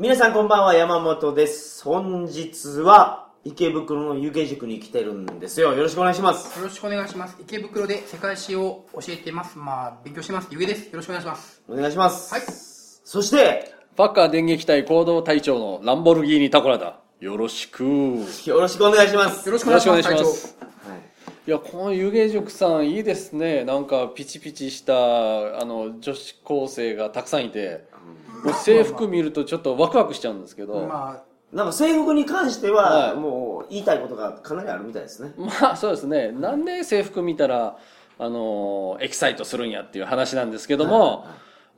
皆さんこんばんは、山本です。本日は池袋の湯気塾に来てるんですよ。よろしくお願いします。よろしくお願いします。池袋で世界史を教えてます。まあ、勉強してます。ゆげです。よろしくお願いします。お願いします。はいそして、パッカー電撃隊行動隊長のランボルギーニタコラだ。よろしく。よよろしくお願いします。よろしくお願いします。いしますはいいや、この湯気塾さんいいですね。なんかピチピチした、あの、女子高生がたくさんいて、もう制服見るとちょっとワクワクしちゃうんですけど、ままなんか制服に関しては、もう言いたいことがかなりあるみたいですね。まあそうですね。なんで制服見たら、あの、エキサイトするんやっていう話なんですけども、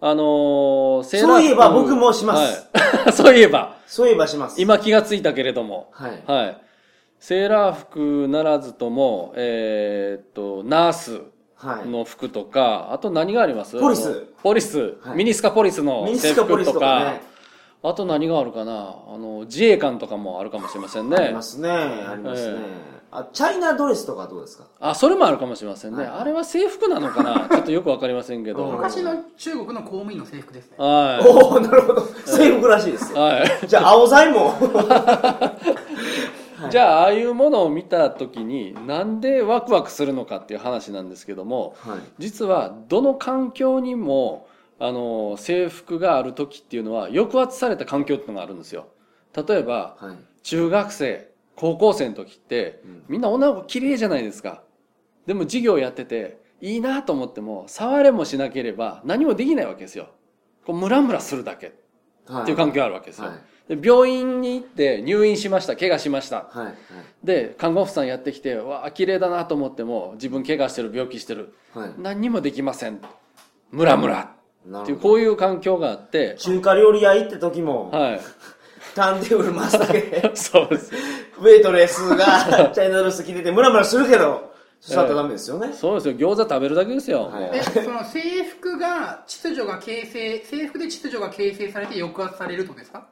あの、セーラー服そういえば僕もしますはいそういえば。そういえばします。今気がついたけれども、はい。はい。セーラー服ならずとも、えーっと、ナース。の服とか、あと何があります？ポリスポリス、はいミニスカポリスのミニ制スカポリス服とか、とかね。あと何があるかな？あの、自衛官とかもあるかもしれませんねありま。すね。ありますね。あ、チャイナドレスとかどうですか？あ、それもあるかもしれませんね。はいあれは制服なのかな？ちょっとよくわかりませんけあ、ど。昔の中国の公務員の制服ですね。はおおなるほど。制服らしいです。はい。じゃあ、青材も。じゃあ、ああいうものを見たときに、なんでワクワクするのかっていう話なんですけども、はい。実はどの環境にもあの制服がある時っていうのは抑圧された環境っていうのがあるんですよ。例えばはい。中学生高校生の時ってうん。みんな女の子綺麗じゃないですか。でも授業やってていいなと思っても触れもしなければ何もできないわけですよ。こうムラムラするだけはっていう環境があるわけですよ、はい。で病院に行って入院しました。怪我しました。はい。はい。で看護婦さんやってきてわあ綺麗だなと思っても自分怪我してる病気してる。はい。何にもできません。ムラムラ。っていう。こういう環境があって。中華料理屋行った時も、はい。ターンテーブル回すだけ。で、そうです。ウェイトレスが チャイナドレス着ててムラムラするけど、座ったらダメですよね。そうですよ。餃子食べるだけですよ、はい。もうえ、その制服が、秩序が形成、制服で秩序が形成されて抑圧されるとですか？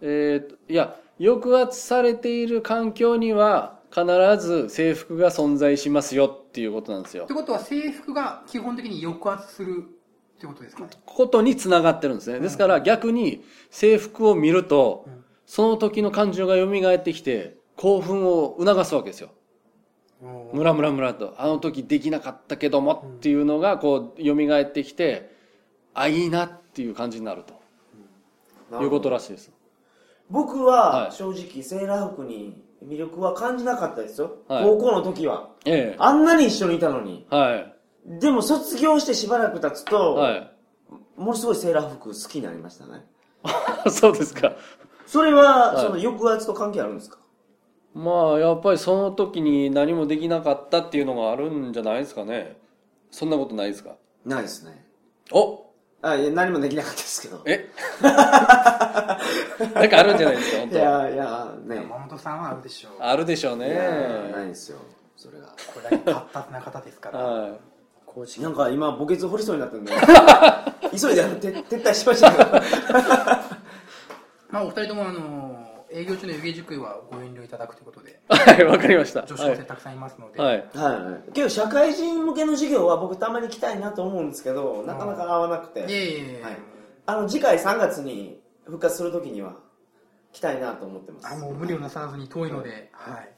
えーといや抑圧されている環境には必ず制服が存在しますよっていうことなんですよ。ってことは制服が基本的に抑圧するってことですか？ね。ことにつながってるんですね。ですから逆に制服を見るとうん。その時の感情が蘇ってきて興奮を促すわけですよ。ムラムラムラと。あの時できなかったけどもっていうのがこう蘇ってきてあいいなっていう感じになると。いうことらしいです僕ははい。正直セーラー服に魅力は感じなかったですよ。はい。高校の時は。えあんなに一緒にいたのに。えはい。でも卒業してしばらく経つと、はい。ものすごいセーラー服好きになりましたね。そうですか。それは、はい。その抑圧と関係あるんですか？まあやっぱりその時に何もできなかったっていうのがあるんじゃないですかね。そんなことないですか？ないですね。おあ、いや、何もできなかったですけど。え？なんかあるんじゃないですか本当いやいや、ね。山本さんはあるでしょう。あるでしょういやないねですよ。それが。これだけ活発な方ですから。は公式なんか今、墓穴掘りそうになったんで、急いであの撤撤退しましたけど。まあ、お二人ともあの、営業中の湯気塾はご遠慮いただくということで、い はいわかりました。女子高生たくさんいますので、はい、はい。はい。社会人向けの授業は僕たまに来たいなと思うんですけど、なかなか合わなくて。いえいえいえ、はい。あの、次回3月に復活するときには、来たいなと思ってます。あもう無理をなさらずに遠いので、はい、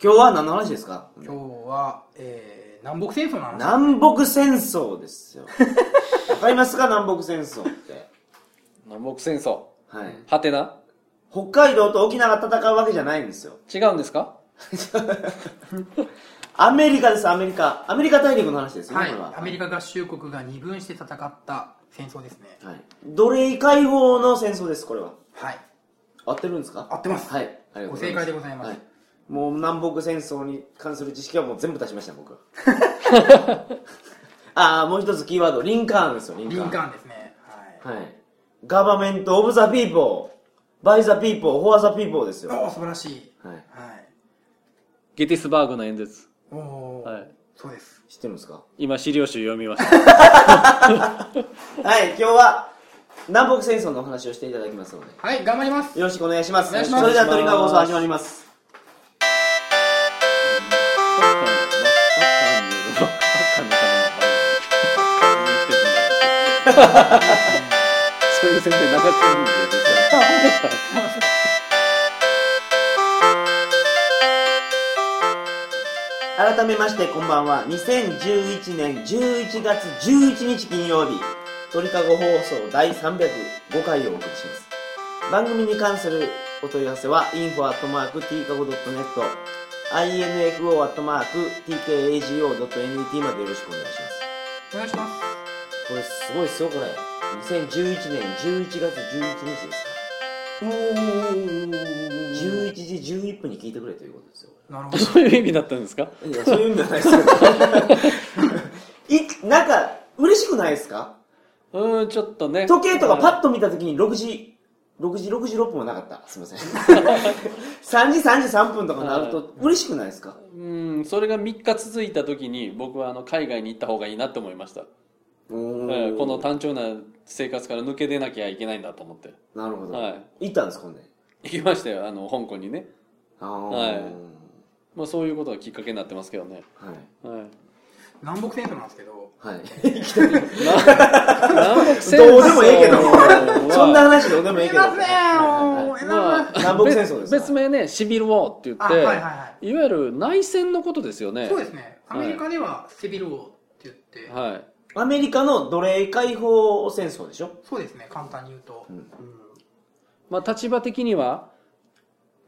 今日は何の話ですか？今日は、えー南北戦争の話。南北戦争ですよ。わかりますか？南北戦争って。南北戦争。はい。はてな北海道と沖縄が戦うわけじゃないんですよ。違うんですか？アメリカです、アメリカ。アメリカ大陸の話ですよね、はいこれは。アメリカ合衆国が二分して戦った戦争ですねはい。奴隷解放の戦争です、これは？はい合ってるんですか？合ってますはい。ありがとうございます。ご正解でございますはい。もう南北戦争に関する知識はもう全部出しました、僕。ああ、もう一つキーワード、リンカーンですよ、リンカーン。リンカーンですねはい、はい。ガバメント・オブ・ザ・ピーポー、バイ・ザ・ピーポー、フォア・ザ・ピーポーですよ。素晴らしい。はい。はい。ゲティスバーグの演説。おお、はい。そうです。知ってるんですか？今資料集読みました。はい、今日は南北戦争のお話をしていただきますので、はい頑張ります。よろしくお願いします。お願いします。それでは鳥かご放送始まります。好そういう宣伝流してるんで改めましてこんばんは。2011年11月11日金曜日鳥かご放送第305回をお送りします。番組に関するお問い合わせは info.tkago.net info.tkago.net までよろしくお願いします。お願いします。これすごいですよこれ2011年11月11日ですか。おお11時11分に聞いてくれということですよなるほど。そういう意味だったんですか？いやそういう意味じゃないですけど いなんか嬉しくないですか？うーんちょっとね。時計とかパッと見た時に6時6時66分はなかった。すいません。3時33分とかなると嬉しくないですか？うんそれが3日続いた時に僕はあの海外に行った方がいいなと思いました、この単調な生活から抜け出なきゃいけないんだと思って。なるほど、はい。行ったんですかほんで？行きましたよあの香港にね、はい。まあ、そういうことがきっかけになってますけどね、はい。はい、南北戦争なんですけど。はい。南北戦争。どうでもええけど。はそんな話どうでもええけど。すいませんもうえまあ、南北戦争ですか？別名ねシビル・ウォーって言って、あはいはいはい。いわゆる内戦のことですよね。そうですね。アメリカではセビル王って言って、はいアメリカの奴隷解放戦争でしょ？そうですね簡単に言うと、うん。うんまあ、立場的には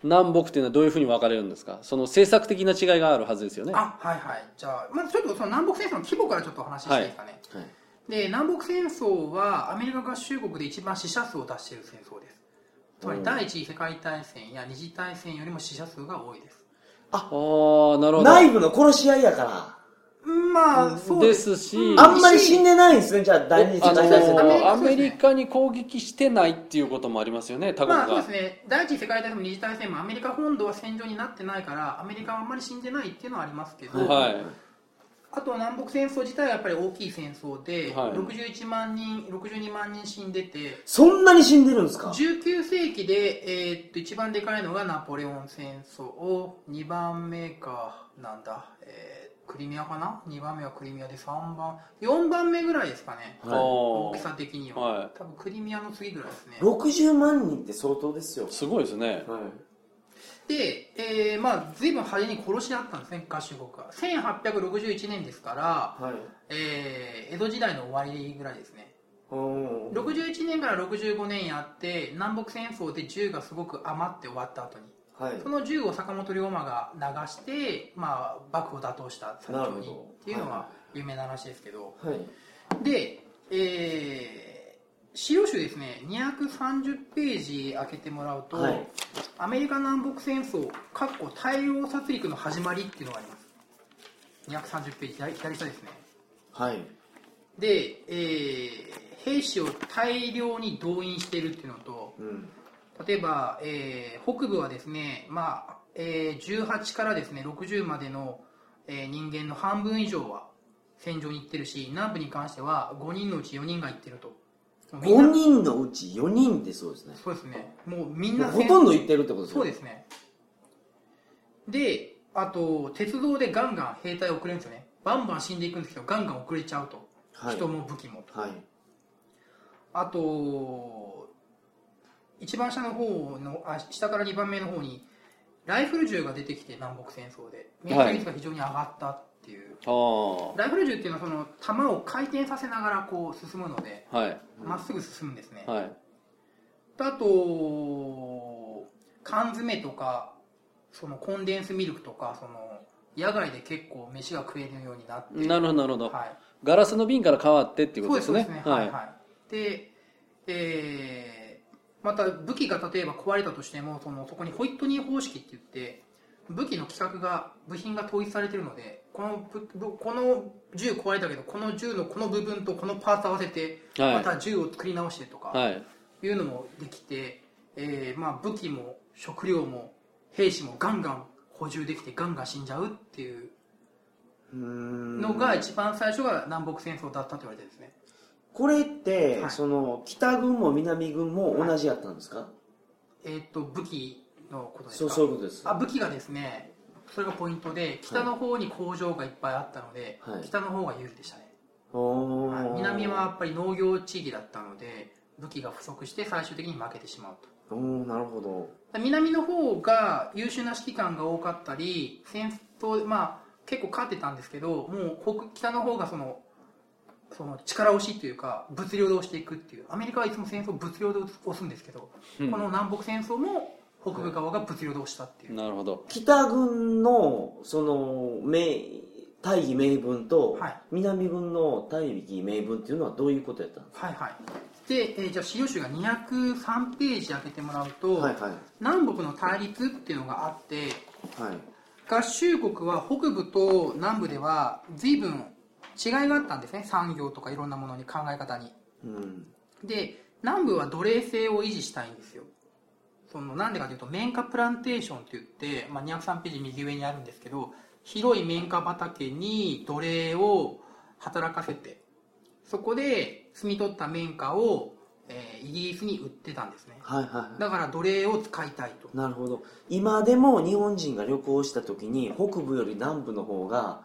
南北っていうのはどういうふうに分かれるんですか？その政策的な違いがあるはずですよね。あはいはい。じゃあまずちょっとその南北戦争の規模からちょっとお話ししていいですかね、はい。で南北戦争はアメリカ合衆国で一番死者数を出している戦争です。つまりうん。第一次世界大戦や二次大戦よりも死者数が多いです。ああなるほど。内部の殺し合いやからまあそうでですすし、うんあんまり死んでないんですねじゃあ第二次あ世界大戦のアメリカアメリカに攻撃してないっていうこともありますよね他国が、まあそうですね。第一次世界大戦も二次大戦もアメリカ本土は戦場になってないからアメリカはあんまり死んでないっていうのはありますけど、はい。あとは南北戦争自体はやっぱり大きい戦争で、はい。61万人62万人死んでてそんなに死んでるんですか？19世紀で、えーっと一番でかいのがナポレオン戦争。2番目かなんだ、えークリミアかな？2番目はクリミアで3番4番目ぐらいですかね。はい。大きさ的には、は多分クリミアの次ぐらいですね。60万人って相当ですよ。いすごいですね。はい。で、えーまあ随分派手に殺し合ったんですね合衆国は。1861年ですから、はい。えー江戸時代の終わりぐらいですね。うん61年から65年やって南北戦争で銃がすごく余って終わった後にはい。その銃を坂本龍馬が流して、まあ、幕府を打倒した最初にっていうのは有名な話ですけど、はい。で、えー、資料集ですね230ページ開けてもらうと、はい。アメリカ南北戦争かっこ大量殺戮の始まりっていうのがあります。230ページ左左下ですね。はい。で、えー兵士を大量に動員しているっていうのとうん例えば、えー北部はですね、まあえー18からですね60までの、えー人間の半分以上は戦場に行ってるし南部に関しては5人のうち4人が行ってると。みんな5人のうち4人ってそうですね。そうですね。もうみんなほとんど行ってるってことですそうですね。であと鉄道でガンガン兵隊遅れるんですよね。バンバン死んでいくんですけどガンガン遅れちゃうと、はい。人も武器もと。はい。あと一番下の方のあ下から2番目の方にライフル銃が出てきて南北戦争で。命中率が非常に上がったっていう、あライフル銃っていうのはその弾を回転させながらこう進むのであはい。まっすぐ進むんですね、はい。あと缶詰とかそのコンデンスミルクとかその野外で結構飯が食えるようになって。なるほどなるほど、はい。ガラスの瓶から変わってっていうことですね。そうですそうですね。はい。はい。で、えーまた武器が例えば壊れたとしてもそのそこにホイットニー方式って言って武器の規格が部品が統一されてるのでこのこの銃壊れたけどこの銃のこの部分とこのパーツ合わせてはい。また銃を作り直してとか、はい。いうのもできて、えーまあ、武器も食料も兵士もガンガン補充できてガンガン死んじゃうっていうのが一番最初が南北戦争だったと言われてるんですねこれって、はい。その北軍も南軍も同じやったんですか、えーっと武器のことですそうかそういうことです。あ武器がですねそれがポイントで北の方に工場がいっぱいあったので、はい。北の方が有利でしたね、はい。南はやっぱり農業地域だったので武器が不足して最終的に負けてしまうと。おーなるほど。南の方が優秀な指揮官が多かったり戦闘まあ結構勝ってたんですけどもう北北の方がそのその力押しというか物量で押していくっていう。アメリカはいつも戦争を物量で押すんですけど、うん。この南北戦争も北部側が物量で押したっていう、なるほど。北軍のその名大義名分とはい。南軍の大義名分っていうのはどういうことやったんですはいはい。で、えーじゃあ資料集が203ページ開けてもらうと、かはいはい。南北の対立っていうのがあってはい。合衆国は北部と南部では随分違いがあったんですね。産業とかいろんなものに考え方に。うん。で南部は奴隷制を維持したいんですよ。そのなんでかというと綿花プランテーションって言って、まあ、203ページ右上にあるんですけど広い綿花畑に奴隷を働かせてそこで摘み取った綿花を、えーイギリスに売ってたんですね。はいはいはだから奴隷を使いたいと。いなるほど。今でも日本人が旅行した時に北部より南部の方が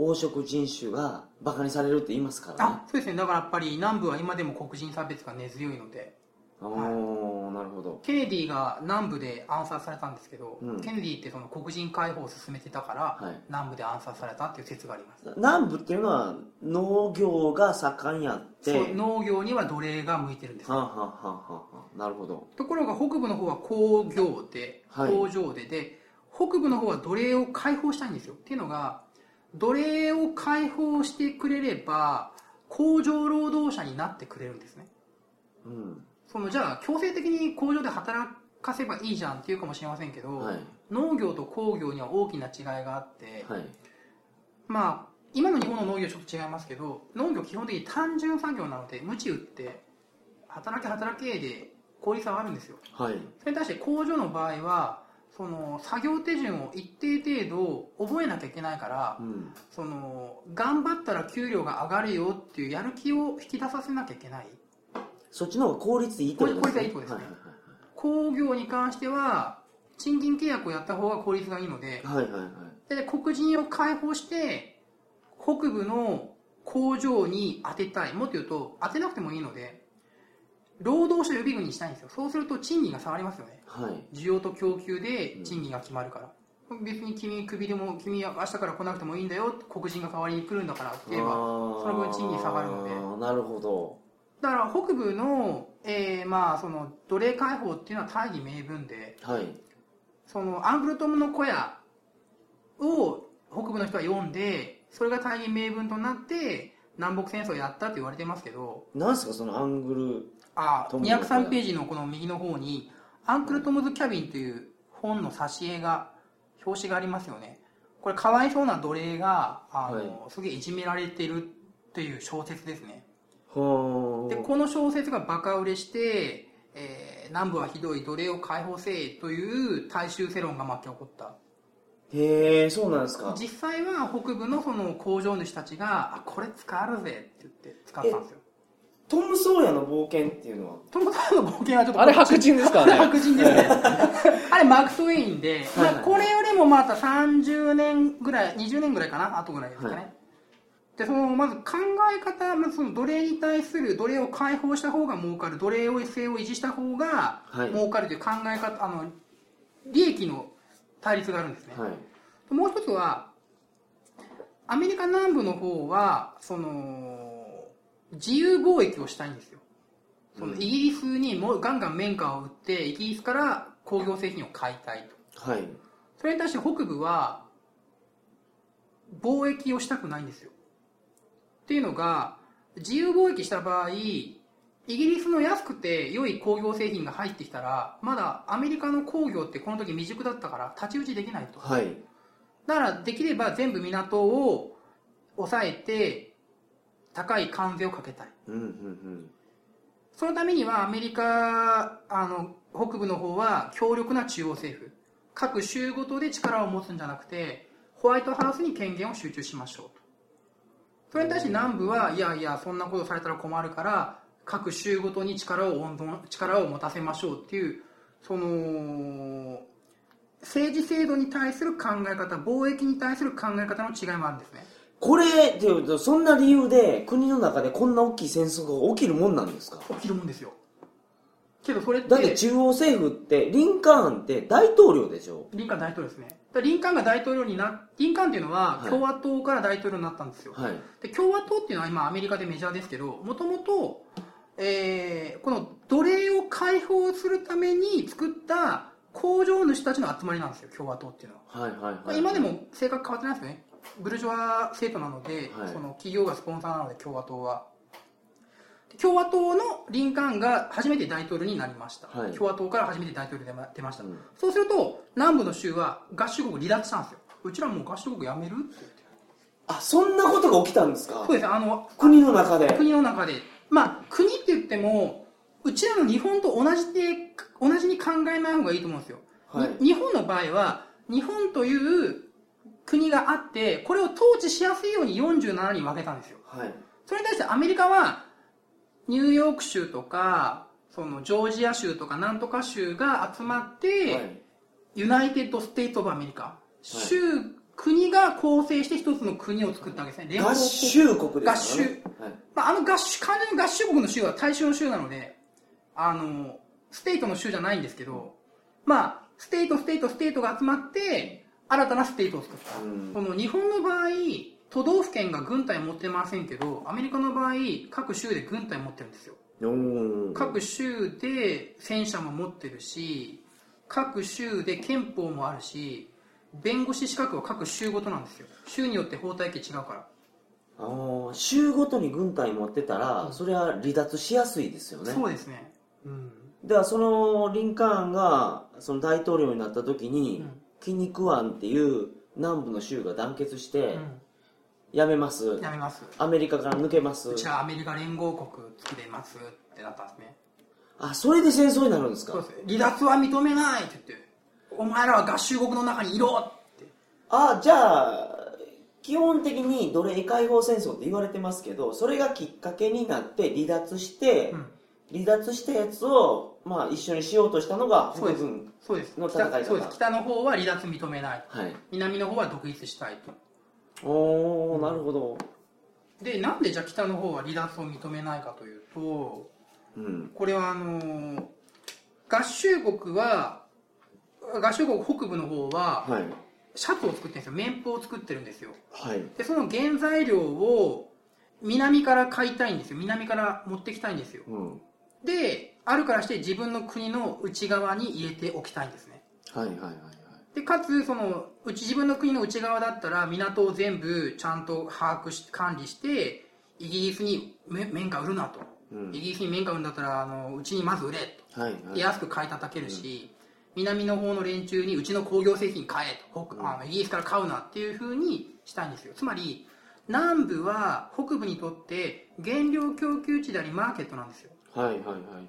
黄色人種がバカにされるって言いますからね。あそうですね。だからやっぱり南部は今でも黒人差別が根強いので。おおなるほど。ケネディが南部で暗殺されたんですけど、うん。ケネディってその黒人解放を進めてたから、はい。南部で暗殺されたっていう説があります。南部っていうのは農業が盛んやって。そう農業には奴隷が向いてるんですはあ、はあはあはあはあ、なるほど。ところが北部の方は工業ではい。工場でで、北部の方は奴隷を解放したいんですよ。っていうのが奴隷を解放してくれれば工場労働者になってくれるんですね。うん。そのじゃあ強制的に工場で働かせばいいじゃんっていうかもしれませんけど、はい。農業と工業には大きな違いがあって、はい。まあ今の日本の農業はちょっと違いますけど農業基本的に単純作業なので鞭打って働け働けで効率はあるんですよ。はい。それに対して工場の場合はその作業手順を一定程度覚えなきゃいけないからうん。その頑張ったら給料が上がるよっていうやる気を引き出させなきゃいけない。そっちの方が効率いいってことですね。効率がいいとですね。はい工業に関しては賃金契約をやった方が効率がいいのではいはいはいはい。で黒人を解放して北部の工場に当てたい。もっと言うと当てなくてもいいので労働者予備軍にしたいんですよ。そうすると賃金が下がりますよね。はい。需要と供給で賃金が決まるから、別に君クビでも君は明日から来なくてもいいんだよ。黒人が代わりに来るんだからって言えばそその分賃金下がるので。なるほど。だから北部の,、えーまあその奴隷解放っていうのは大義名分ではい。そのアングルトムの小屋を北部の人は読んでそれが大義名分となって南北戦争をやったって言われてますけど。なんすかそのアングあトムの小屋203ページのこの右の方に「アンクル・トムズ・キャビン」という本の挿絵が表紙がありますよね。これかわいそうな奴隷があの、はすげえいじめられてるっていう小説ですね。でこの小説がバカ売れして、えー南部はひどい奴隷を解放せえという大衆世論が巻き起こった。へえそうなんですか。実際は北部のその工場主たちが「あこれ使えるぜ」って言って使ったんですよトム・ソーヤの冒険っていうのは？トム・ソーヤの冒険はちょっとあれ白人ですからね。白人ですね。あれマーク・スウェインで、はい。これよりもまた30年ぐらい20年ぐらいかな？後ぐらいですかね、はい。でそのまず考え方、まずその奴隷に対する奴隷を解放した方が儲かる。奴隷制を維持した方がはい。儲かるという考え方、あの利益の対立があるんですね、はい。もう一つはアメリカ南部の方はその自由貿易をしたいんですよ。そのイギリスにもガンガン綿花を売ってイギリスから工業製品を買いたいと。はい。それに対して北部は貿易をしたくないんですよ。っていうのが自由貿易した場合イギリスの安くて良い工業製品が入ってきたらまだアメリカの工業ってこの時未熟だったから太刀打ちできないと。はい。だからできれば全部港を抑えて高い関税をかけたい。うんうんうん。そのためにはアメリカあの北部の方は強力な中央政府。各州ごとで力を持つんじゃなくてホワイトハウスに権限を集中しましょうと。それに対して南部はいやいやそんなことされたら困るから各州ごとに力を温存力を持たせましょうっていうその政治制度に対する考え方貿易に対する考え方の違いもあるんですねこれっていうとそんな理由で国の中でこんな大きい戦争が起きるもんなんですか？起きるもんですよ。けどそれってだって中央政府ってリンカーンって大統領でしょ？リンカーン大統領ですね。リンカーンが大統領になリンカーンっていうのははい。共和党から大統領になったんですよ、はい。で共和党っていうのは今アメリカでメジャーですけどもともとえーこの奴隷を解放するために作った工場主たちの集まりなんですよ共和党っていうのは、はいはいまあはい今でも性格変わってないですよねブルジョワ政党なので、はい。その企業がスポンサーなので共和党は。で共和党のリンカーンが初めて大統領になりました、はい。共和党から初めて大統領で出ました、うん。そうすると南部の州は合衆国離脱したんですよ。うちらもう合衆国やめるって言ってあそんなことが起きたんですか？そうです。あの国の中で。国の中で。まあ国って言ってもうちらの日本と同じで同じに考えない方がいいと思うんですよ、はい。に日本の場合は日本という国があってこれを統治しやすいように47に分けたんですよ。はい。それに対してアメリカはニューヨーク州とかそのジョージア州とかなんとか州が集まって、はい。United States of America、州国が構成して一つの国を作ったわけですね。合国。衆国です合衆。はい。まあ、あの合衆完全に合衆国の衆は大衆の衆なのであの state の州じゃないんですけどまあ state state state が集まって新たな state を作った、うん。この日本の場合都道府県が軍隊持ってませんけどアメリカの場合各州で軍隊持ってるんですよ。各州で戦車も持ってるし各州で憲法もあるし弁護士資格は各州ごとなんですよ。州によって法体系違うから。あー州ごとに軍隊持ってたら、それは離脱しやすいですよね。そうですね。うん。ではそのリンカーンがその大統領になった時に、うんキニクワンっていう南部の州が団結して、うん。やめます。やめます。アメリカから抜けます。うちはアメリカ連合国作れますってなったんですね。あそれで戦争になるんですか？そうです。離脱は認めないって言ってお前らは合衆国の中にいろって。あじゃあ基本的に奴隷解放戦争って言われてますけどそれがきっかけになって離脱して、うん。離脱したやつを、まあ、一緒にしようとしたのがそうです。北軍そうです。の戦い方北の方は離脱認めない。はい。南の方は独立したいと。おおなるほど。でなんでじゃあ北の方は離脱を認めないかというとうん。これはあのー合衆国は合衆国北部の方ははい。シャツを作ってるんですよ。綿布を作ってるんですよ。はい。でその原材料を南から買いたいんですよ。南から持ってきたいんですよ。うん。であるからして自分の国の内側に入れておきたいんですね。はいはいはいはい。でかつそのうち自分の国の内側だったら港を全部ちゃんと把握し管理してイギリスにめ綿花売るなと、うん。イギリスに綿花売るんだったらあのうちにまず売れと。はいはい。安く買い叩けるし、南の方の連中にうちの工業製品買えと、北あのイギリスから買うなっていうふうにしたいんですよ。つまり南部は北部にとって原料供給地でありマーケットなんですよはいはいはい。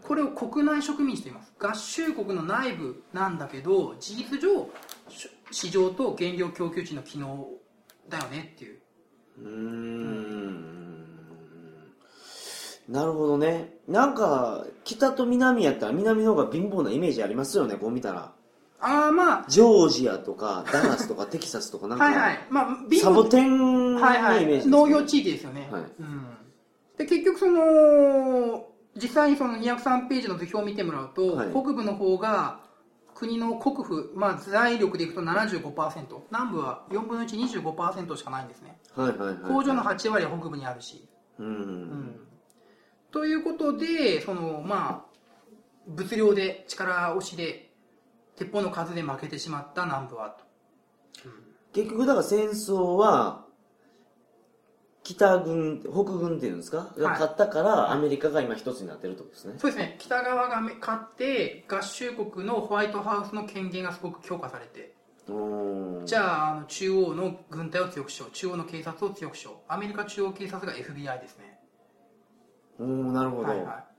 これを国内植民地と言います。合衆国の内部なんだけど事実上し市場と原料供給地の機能だよねっていう。うーん。なるほどね。なんか北と南やったら南の方が貧乏なイメージありますよねこう見たら。ああまジョージアとかダラスとか テキサスとかなんかあはいはい。まあサボテンのはいはいイメージです、ね。農業地域ですよね、はい。うん、で結局その実際にその203ページの図表を見てもらうと、はい。北部の方が国の国府、まあ、財力でいくと75%南部は4分の125%しかないんですね。はいはいはい工場の8割は北部にあるし、うん、うん。ということでそのまあ物量で力押しで鉄砲の数で負けてしまった南部はと。結局だから戦争は北軍北軍っていうんですか、が勝ったからアメリカが今一つになってるってことですね。そうですね。北側がめ勝って合衆国のホワイトハウスの権限がすごく強化されて。じゃああの中央の軍隊を強くしよう。中央の警察を強くしよう。アメリカ中央警察が FBI ですね。おーなるほど。はいはい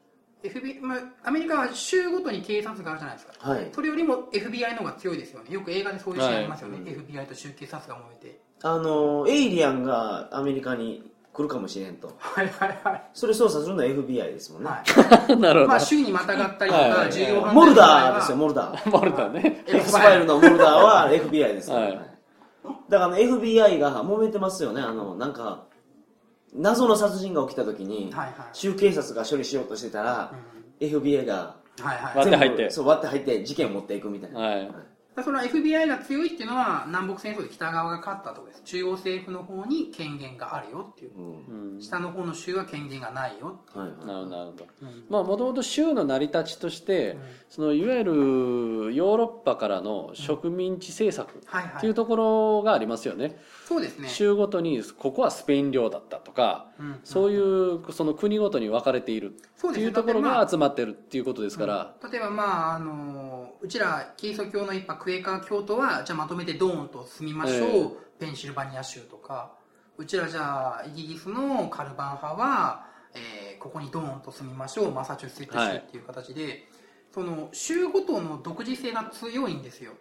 FBI まあ、アメリカは州ごとに警察があるじゃないですか。はい。それよりも FBI の方が強いですよね。よく映画でそういうシーンありますよね、はい。FBI と州警察が揉めて。あのエイリアンがアメリカに来るかもしれんと。はいはいはい。それ操作するのは FBI ですもんね、はい。なるほど。まあ、州にまたがったりとか重要犯罪モルダーですよモルダー。モルタね。X ファイルのモルダーは FBI ですから、はい。だから FBI が揉めてますよね。あのなんか謎の殺人が起きた時に、はいはい。州警察が処理しようとしてたら、FBI がはいはい。割って入って。そう割って入って事件を持っていくみたいな、はい。だからその FBI が強いっていうのは南北戦争で北側が勝ったところです。中央政府の方に権限があるよっていう。うん。うん。下の方の州は権限がないよはいはい。なるほどなるほど。うん。まあもともと州の成り立ちとして、うん。そのいわゆるヨーロッパからの植民地政策はいはい。っていうところがありますよね、そうですね。州ごとにここはスペイン領だったとか、うんそういうその国ごとに分かれているっていうところが集まってるっていうことですから、例えばまああのうちらキリスト教の一派クエーカー教徒はじゃあまとめてドーンと住みましょう、ええ。ペンシルバニア州とか。うちらじゃあイギリスのカルバン派は、えーここにドーンと住みましょうマサチューセッツ州っていう形で、その州ごとの独自性が強いんですよ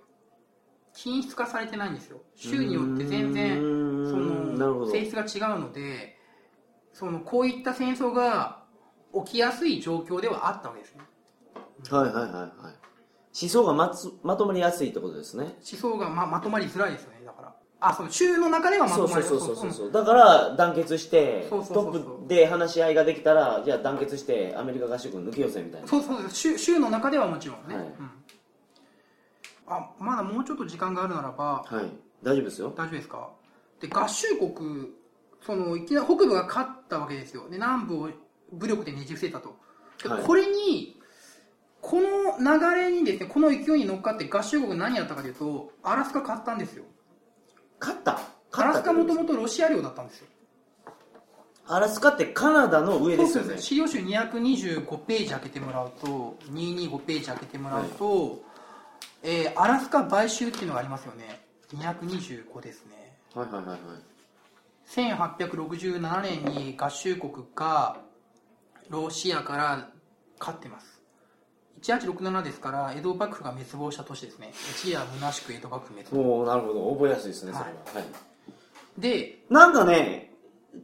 均質化されてないんですよ。州によって全然その性質が違うのでそのこういった戦争が起きやすい状況ではあったわけですね。はいはいはいはい。思想がまつまとまりやすいってことですね。思想がままとまりづらいですよね。だから。あその州の中ではまとまりそうそうそうそうそう。そうだから団結してトップで話し合いができたらじゃあ団結してアメリカ合衆軍抜けよせみたいな。そうそうそう。州州の中ではもちろんね、はい。うん、あまだもうちょっと時間があるならばはい。大丈夫ですよ。大丈夫ですか？で合衆国そのいきなり北部が勝ったわけですよ。で南部を武力でねじ伏せたと。ではい。これにこの流れにですねこの勢いに乗っかって合衆国何やったかというとアラスカ買ったんですよ。勝った。アラスカもともとロシア領だったんですよ。アラスカってカナダの上ですよね。資料集225ページ開けてもらうと225ページ開けてもらうと、えーアラスカ買収っていうのがありますよね。225ですね。はいはいはいはい。1867年に合衆国がロシアから勝ってます。1867ですから江戸幕府が滅亡した年ですね。一夜虚しく江戸幕府滅亡。おおなるほど。覚えやすいですねそれは、はい。でなんかね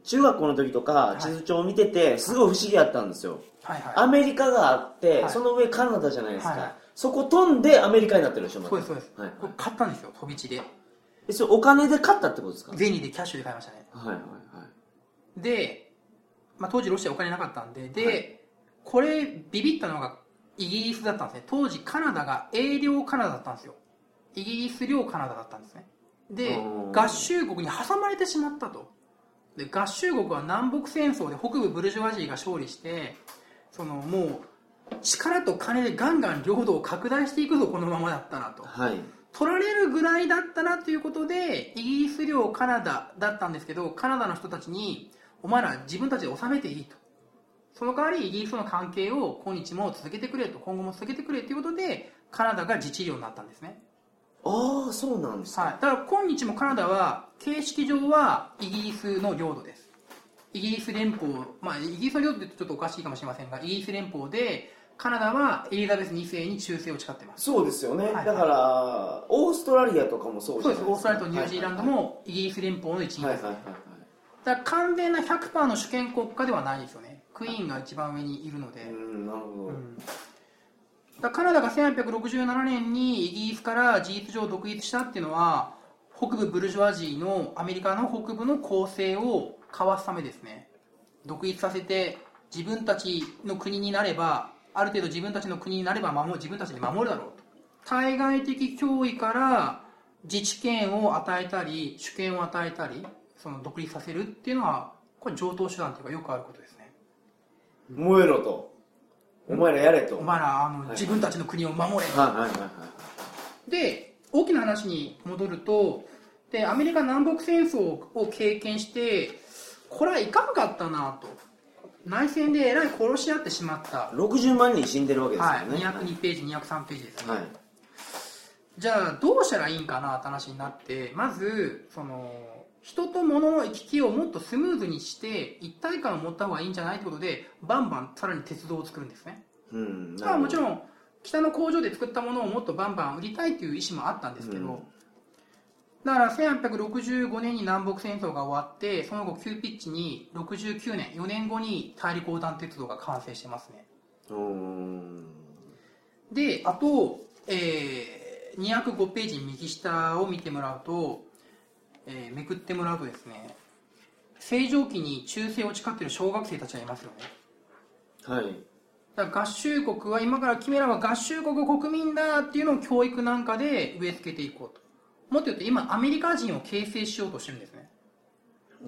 中学校の時とかい。地図帳を見ててすごい不思議やったんですよ、はいはい。アメリカがあって、はい。その上カナダじゃないですか、はいはいそこ飛んでアメリカになってるでしょまた。そうですそうです、はいこれ買ったんですよ飛び地で。えそれお金で買ったってことですか？はい銭でキャッシュで買いましたね。はいはいで、まあ、当時ロシアお金なかったんでで、はこれビビったのがイギリスだったんですね。当時カナダが英領カナダだったんですよ。イギリス領カナダだったんですね。でうん合衆国に挟まれてしまったと。で合衆国は南北戦争で北部ブルジョワジーが勝利してそのもう力と金でガンガン領土を拡大していくぞこのままだったらと。はい。取られるぐらいだったなということでイギリス領カナダだったんですけどカナダの人たちにお前ら自分たちで治めていいと。その代わりイギリスとの関係を今日も続けてくれと。今後も続けてくれということでカナダが自治領になったんですね、ああそうなんですか、はい、だから今日もカナダは形式上はイギリスの領土です。イギリス連邦まあイギリスの領土ってちょっとおかしいかもしれませんがイギリス連邦でカナダはエリザベス2世に忠誠を誓ってます。そうですよね、はい。だからオーストラリアとかもそうですゃないです。かオーストラリアとニュージーランドもイギリス連邦の一員です、はいはいはいはい。だから完全な100%の主権国家ではないですよね。クイーンが一番上にいるので、うんなるほど、うん。だカナダが1867年にイギリスから事実上独立したっていうのは北部ブルジョワジーのアメリカの北部の構成をかわすためですね。独立させて自分たちの国になればある程度自分たちの国になれば守自分たちで守るだろうと。対外的脅威から自治権を与えたり主権を与えたりその独立させるっていうのはこれ上等手段というかよくあることですね。燃えろと。お前らやれと。お前らあの、はい。自分たちの国を守れはいはいはいはい。で大きな話に戻るとでアメリカ南北戦争を経験してこれはいかんかったなと内戦でえらい殺し合ってしまった、60万人死んでるわけですはい、よね202ページ203ページですね、はい。じゃあどうしたらいいんかなって話になってまずその人と物の行き来をもっとスムーズにして一体感を持った方がいいんじゃないということでバンバンさらに鉄道を作るんですね。うんまあもちんろん北の工場で作ったものをもっとバンバン売りたいという意思もあったんですけど、うんだから1865年に南北戦争が終わってその後急ピッチに69年4年後に大陸横断鉄道が完成してますね。うんであと、えー205ページ右下を見てもらうと、えーめくってもらうとですね正常期に忠誠を誓っている小学生たちがいますよね。はい。だから合衆国は今から君らは合衆国国民だっていうのを教育なんかで植え付けていこうともっと言うと今アメリカ人を形成しようとしてるんですね。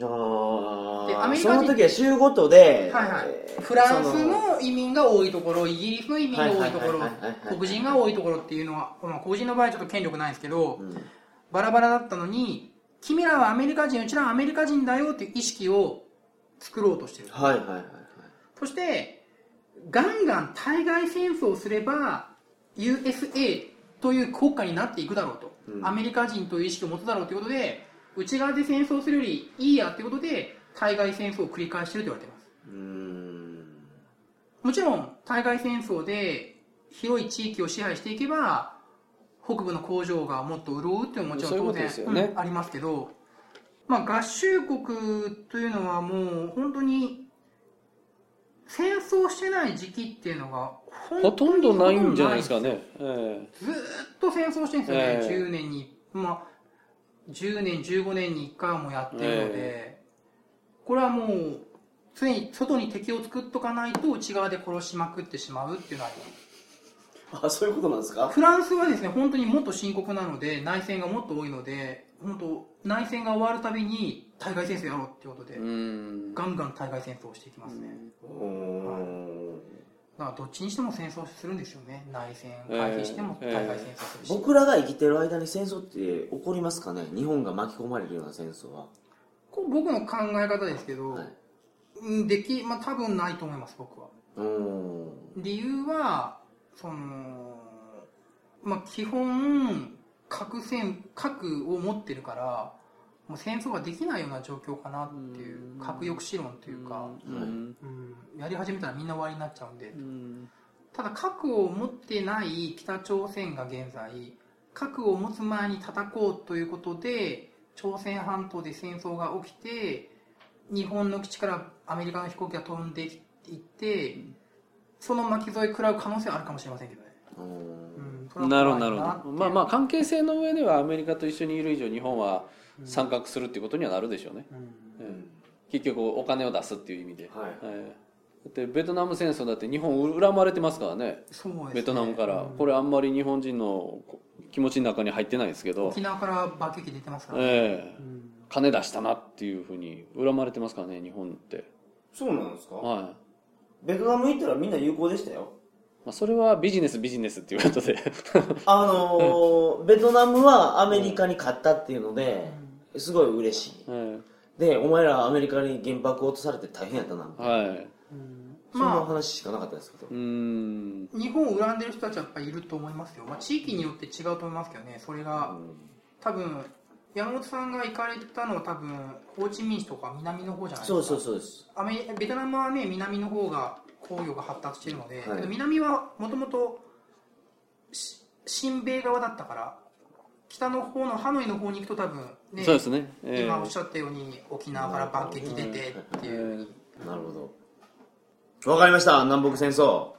あでアメリカ人その時は州ごとで、はいはい。えーフランスそのの移民が多いところイギリスの移民が多いところ黒人が多いところっていうのは、まあ、黒人の場合はちょっと権力ないんですけど、うん。バラバラだったのに君らはアメリカ人うちらはアメリカ人だよっていう意識を作ろうとしてる。はいはいはいはい。そしてガンガン対外戦争をすれば USA という国家になっていくだろうと、うん。アメリカ人という意識を持つだろうということで内側で戦争するよりいいやということで対外戦争を繰り返していると言われています。もちろん対外戦争で広い地域を支配していけば北部の工場がもっと潤うっていうのももちろん当然ね。うんありますけど、まあ、合衆国というのはもう本当に戦争してない時期っていうのがほとんどないんじゃないですかね、えずーっと戦争してるんですよね、ええ。10年に。まあ10年15年に1回もやってるので、これはもう常に外に敵を作っとかないと内側で殺しまくってしまうっていうのはあります。あそういうことなんですか？フランスはですね本当にもっと深刻なので内戦がもっと多いので本当内戦が終わるたびに対外戦争やろうっていうことで、ガンガン対外戦争をしていきますね、うーんだからどっちにしても戦争するんですよね。内戦回避してもええ対外戦争するし、僕らが生きてる間に戦争って起こりますかね。日本が巻き込まれるような戦争は。こう僕の考え方ですけど、はい。うんできまあ多分ないと思います僕は。理由はそのまあ基本核戦核を持ってるからもう戦争ができないような状況かなっていう核抑止論というか、やり始めたらみんな終わりになっちゃうんで。うん。ただ核を持ってない北朝鮮が現在核を持つ前に叩こうということで朝鮮半島で戦争が起きて日本の基地からアメリカの飛行機が飛んでいってその巻き添え食らう可能性はあるかもしれませんけどね、なるほどなるほど。まあまあ関係性の上ではアメリカと一緒にいる以上日本は参画するっていうことにはなるでしょうね、うん。ええ結局お金を出すっていう意味で、はい。ええだってベトナム戦争だって日本恨まれてますからね。そうですね。ベトナムから、うん。これあんまり日本人の気持ちの中に入ってないですけど、沖縄から爆撃出てますから、ええ。うん。金出したなっていうふうに恨まれてますからね日本って。そうなんですか？はい、まベトナム行ったらみんな有効でしたよ。あ、それはビジネスビジネスっていうことで。あのーベトナムはアメリカに勝ったっていうのですごい嬉しい。えでお前らアメリカに原爆落とされて大変やったなえはい。うん。そんなまあ。話しかなかったですけど。うーん。日本を恨んでる人たちはやっぱりいると思いますよ、まあ、地域によって違うと思いますけどね。それが多分山本さんが行かれたのは多分ホーチミン市とか南の方じゃないですか。そうそうそうです。アメベトナムはね南の方が工業が発達しているので、はい。南はもともとし親米側だったから北の方のハノイの方に行くと多分ねそうですね、ええ。今おっしゃったように沖縄から爆撃出てっていう、なるほど。わかりました。南北戦争。そ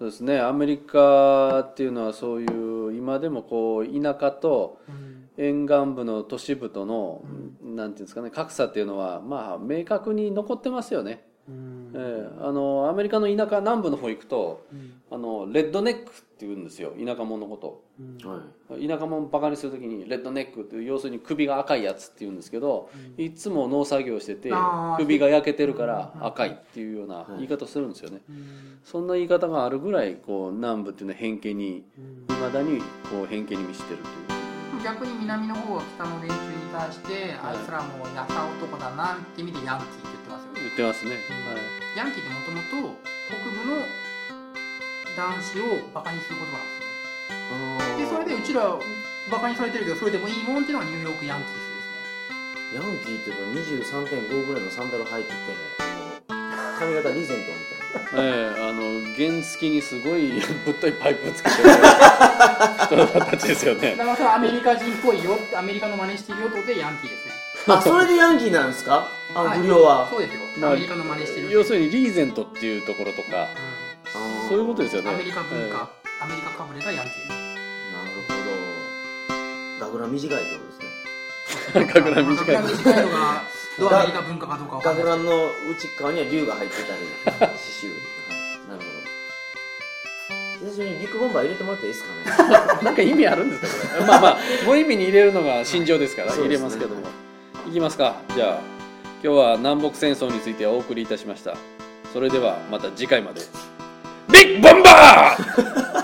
うですね。アメリカっていうのはそういう今でもこう田舎とうん。沿岸部の都市部との、なんていうんですかね。格差っていうのはまあ明確に残ってますよね、うんええ。あのアメリカの田舎南部の方行くとうん。あのレッドネックって言うんですよ。田舎者のこと。うんはい。田舎者バカにするときにレッドネックっていう要するに首が赤いやつって言うんですけど、いつも農作業してて首が焼けてるから赤いっていうような言い方するんですよね、うん。そんな言い方があるぐらいこう南部っていうのは偏見にうん。いまだにこう偏見に満ちてるという。逆に南の方は北の連中に対して、あいつらもうやさ男だなって意味でヤンキーって言ってますよね言ってますね、ヤンキーってもともと北部の男子をバカにする言葉なんですよねでそれでうちらバカにされてるけどそれでもいいもんっていうのはニューヨークヤンキースヤンキーっていうと23.5ぐらいのサンダル履いてて髪型リーゼントみたいな。ええあの原付にすごいぶっといパイプをつけてる。人たちですよね。ですねだからそれはアメリカ人っぽいよアメリカの真似してるよってことでヤンキーですね。あそれでヤンキーなんですか？あ不良は、そうですよ、まあアメリカの真似してる。要するにリーゼントっていうところとか。そういうことですよね。アメリカ文化、アメリカかぶれがヤンキーなるほど。学ラン短いってことですね。ええ学ラン短い。学ラン短いのがどうアメリカ文化かどうかわかんない。学ランの内側には竜が入ってたり刺繍、はい、なるほど。久しぶりにビッグボンバー入れてもらっていいですかね？なんか意味あるんですか？これ。まあまあ無意味に入れるのが心情ですから入れますけども。いきますか。じゃあ今日は南北戦争についてお送りいたしました。それではまた次回まで。ビッグボンバー!